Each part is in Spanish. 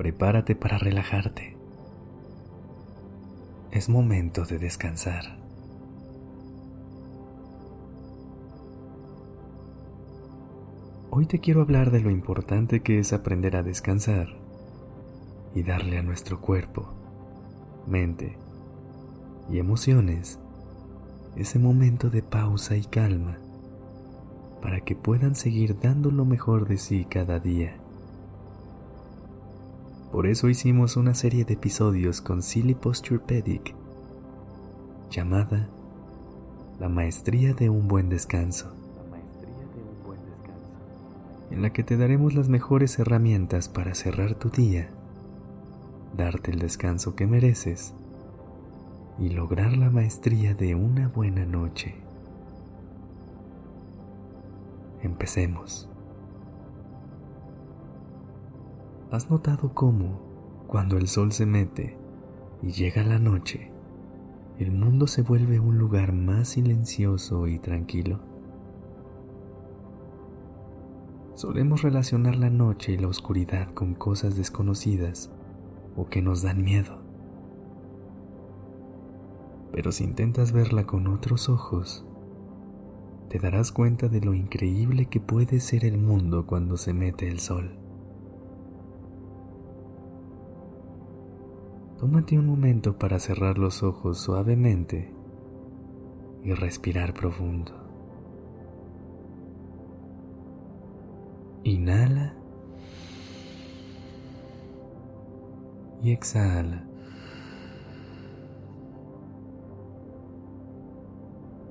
Prepárate para relajarte. Es momento de descansar. Hoy te quiero hablar de lo importante que es aprender a descansar y darle a nuestro cuerpo, mente y emociones ese momento de pausa y calma para que puedan seguir dando lo mejor de sí cada día. Por eso hicimos una serie de episodios con Silly Posturepedic llamada La Maestría de un Buen Descanso, en la que te daremos las mejores herramientas para cerrar tu día, darte el descanso que mereces y lograr la maestría de una buena noche. Empecemos. ¿Has notado cómo, cuando el sol se mete y llega la noche, el mundo se vuelve un lugar más silencioso y tranquilo? Solemos relacionar la noche y la oscuridad con cosas desconocidas o que nos dan miedo. Pero si intentas verla con otros ojos, te darás cuenta de lo increíble que puede ser el mundo cuando se mete el sol. Tómate un momento para cerrar los ojos suavemente y respirar profundo. Inhala y exhala.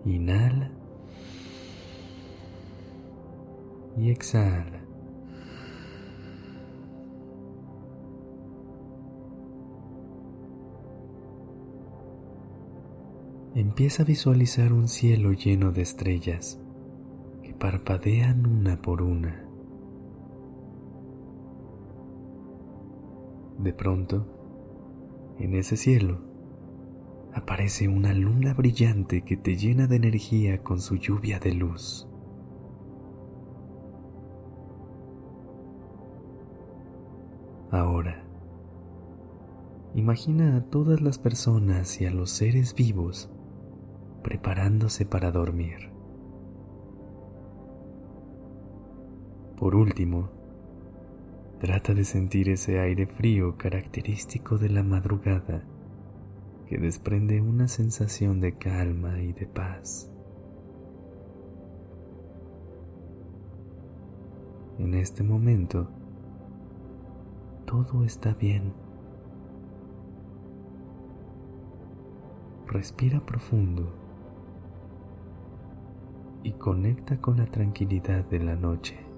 Inhala y exhala. Empieza a visualizar un cielo lleno de estrellas que parpadean una por una. De pronto, en ese cielo, aparece una luna brillante que te llena de energía con su lluvia de luz. Ahora, imagina a todas las personas y a los seres vivos preparándose para dormir. Por último, trata de sentir ese aire frío característico de la madrugada que desprende una sensación de calma y de paz. En este momento, todo está bien. Respira profundo y conecta con la tranquilidad de la noche.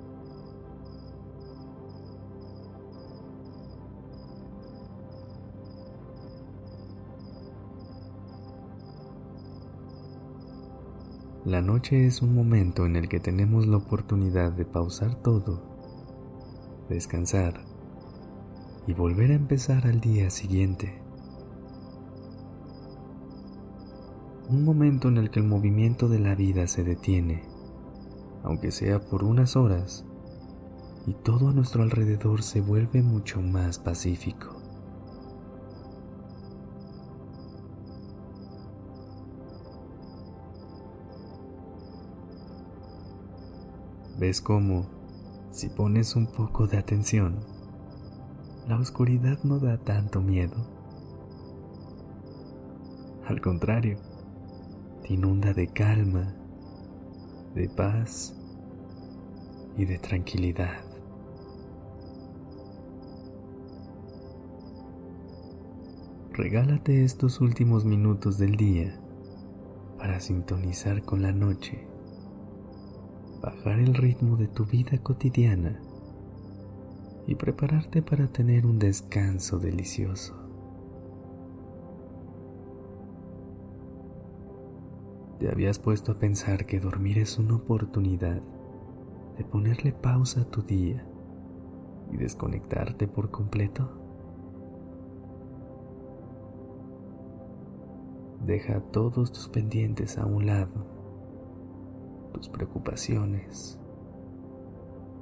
La noche es un momento en el que tenemos la oportunidad de pausar todo, descansar y volver a empezar al día siguiente. Un momento en el que el movimiento de la vida se detiene, aunque sea por unas horas, y todo a nuestro alrededor se vuelve mucho más pacífico. ¿Ves cómo, si pones un poco de atención, la oscuridad no da tanto miedo. Al contrario, inunda de calma, de paz y de tranquilidad. Regálate estos últimos minutos del día para sintonizar con la noche, bajar el ritmo de tu vida cotidiana y prepararte para tener un descanso delicioso. ¿Te habías puesto a pensar que dormir es una oportunidad de ponerle pausa a tu día y desconectarte por completo? Deja todos tus pendientes a un lado, tus preocupaciones,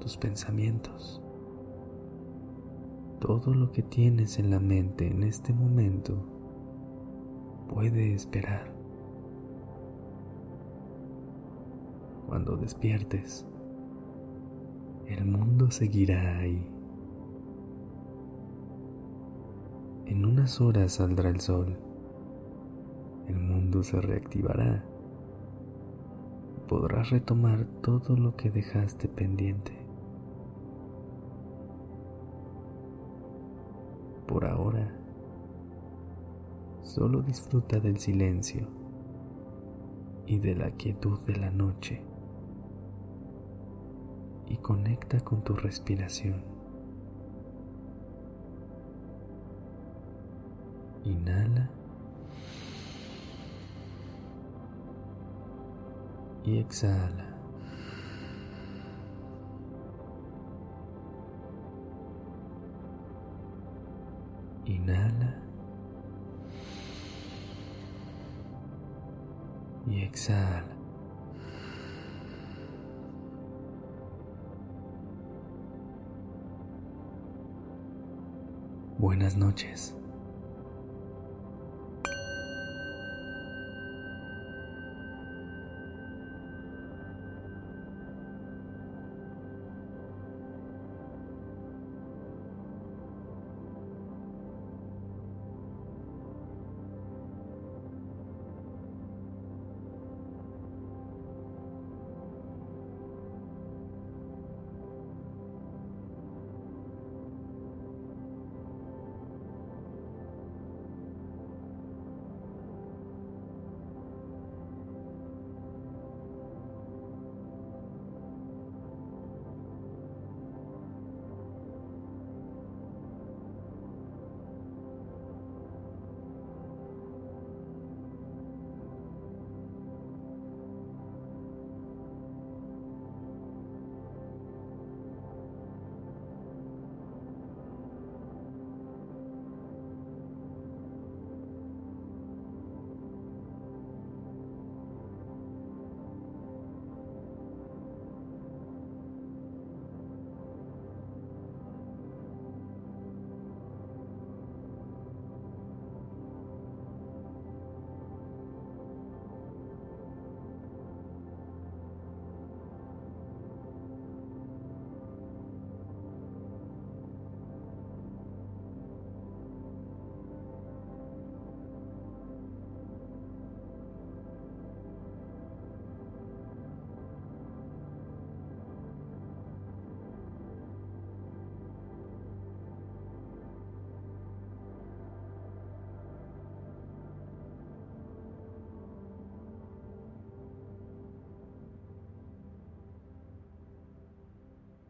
tus pensamientos, todo lo que tienes en la mente en este momento puede esperar. Cuando despiertes, el mundo seguirá ahí. En unas horas saldrá el sol. El mundo se reactivará. Podrás retomar todo lo que dejaste pendiente. Por ahora, solo disfruta del silencio y de la quietud de la noche y conecta con tu respiración. Inhala y exhala. Inhala y exhala. Buenas noches.